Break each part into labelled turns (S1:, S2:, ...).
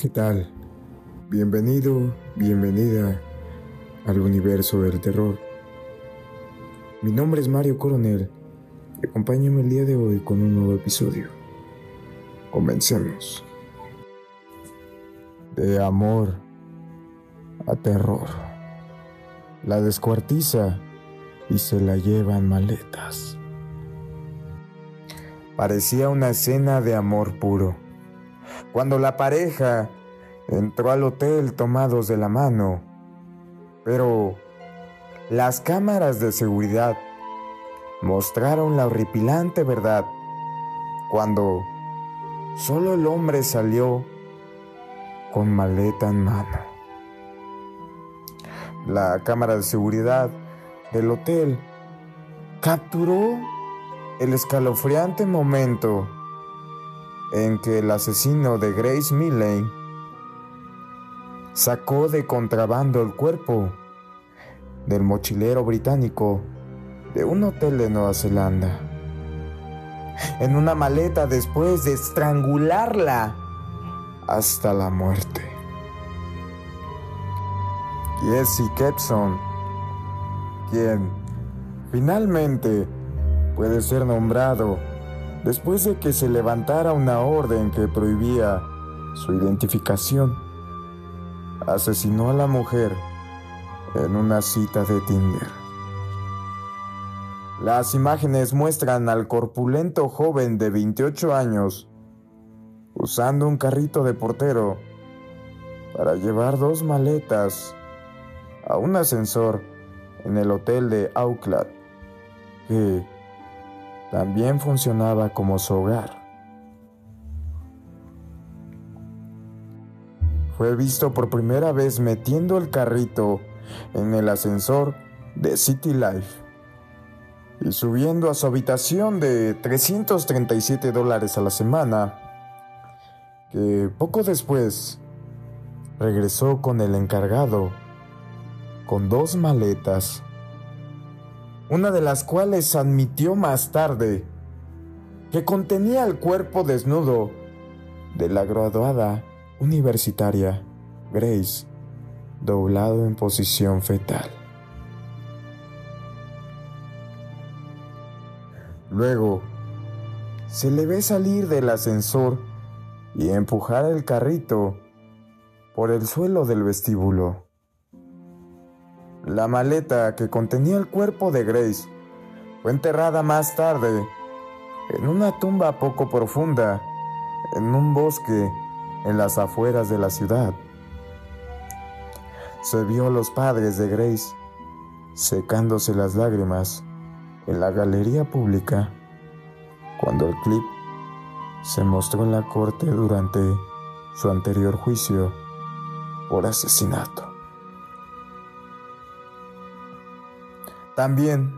S1: ¿Qué tal? Bienvenido, bienvenida al universo del terror. Mi nombre es Mario Coronel acompáñame el día de hoy con un nuevo episodio. Comencemos. De amor a terror. La descuartiza y se la llevan maletas. Parecía una escena de amor puro. Cuando la pareja entró al hotel tomados de la mano, pero las cámaras de seguridad mostraron la horripilante verdad cuando solo el hombre salió con maleta en mano. La cámara de seguridad del hotel capturó el escalofriante momento en que el asesino de Grace Milley sacó de contrabando el cuerpo del mochilero británico de un hotel de Nueva Zelanda. En una maleta después de estrangularla hasta la muerte. Jesse Kepson, quien finalmente puede ser nombrado después de que se levantara una orden que prohibía su identificación. Asesinó a la mujer en una cita de Tinder. Las imágenes muestran al corpulento joven de 28 años usando un carrito de portero para llevar dos maletas a un ascensor en el hotel de Auckland, que también funcionaba como su hogar. Fue visto por primera vez metiendo el carrito en el ascensor de City Life y subiendo a su habitación de 337 dólares a la semana, que poco después regresó con el encargado con dos maletas una de las cuales admitió más tarde que contenía el cuerpo desnudo de la graduada universitaria Grace, doblado en posición fetal. Luego, se le ve salir del ascensor y empujar el carrito por el suelo del vestíbulo. La maleta que contenía el cuerpo de Grace fue enterrada más tarde en una tumba poco profunda en un bosque en las afueras de la ciudad. Se vio a los padres de Grace secándose las lágrimas en la galería pública cuando el clip se mostró en la corte durante su anterior juicio por asesinato. También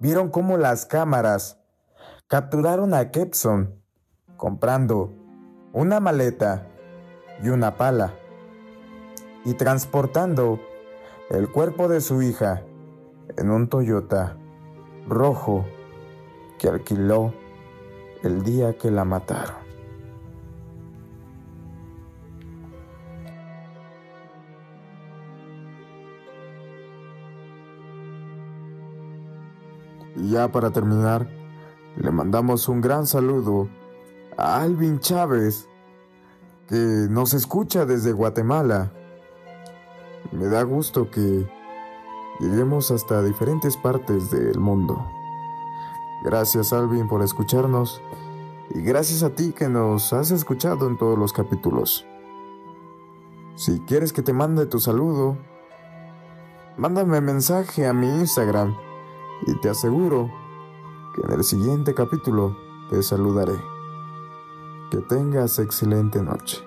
S1: vieron cómo las cámaras capturaron a Kepson comprando una maleta y una pala y transportando el cuerpo de su hija en un Toyota rojo que alquiló el día que la mataron. Y ya para terminar, le mandamos un gran saludo a Alvin Chávez, que nos escucha desde Guatemala. Me da gusto que lleguemos hasta diferentes partes del mundo. Gracias Alvin por escucharnos y gracias a ti que nos has escuchado en todos los capítulos. Si quieres que te mande tu saludo, mándame mensaje a mi Instagram y te aseguro que en el siguiente capítulo te saludaré. Que tengas excelente noche.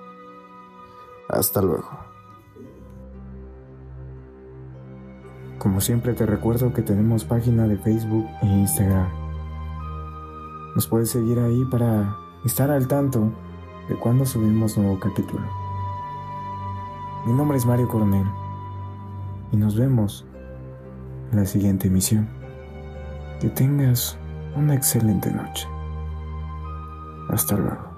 S1: Hasta luego. Como siempre te recuerdo que tenemos página de Facebook e Instagram. Nos puedes seguir ahí para estar al tanto de cuando subimos nuevo capítulo. Mi nombre es Mario Coronel y nos vemos en la siguiente emisión. Que tengas una excelente noche. Hasta luego.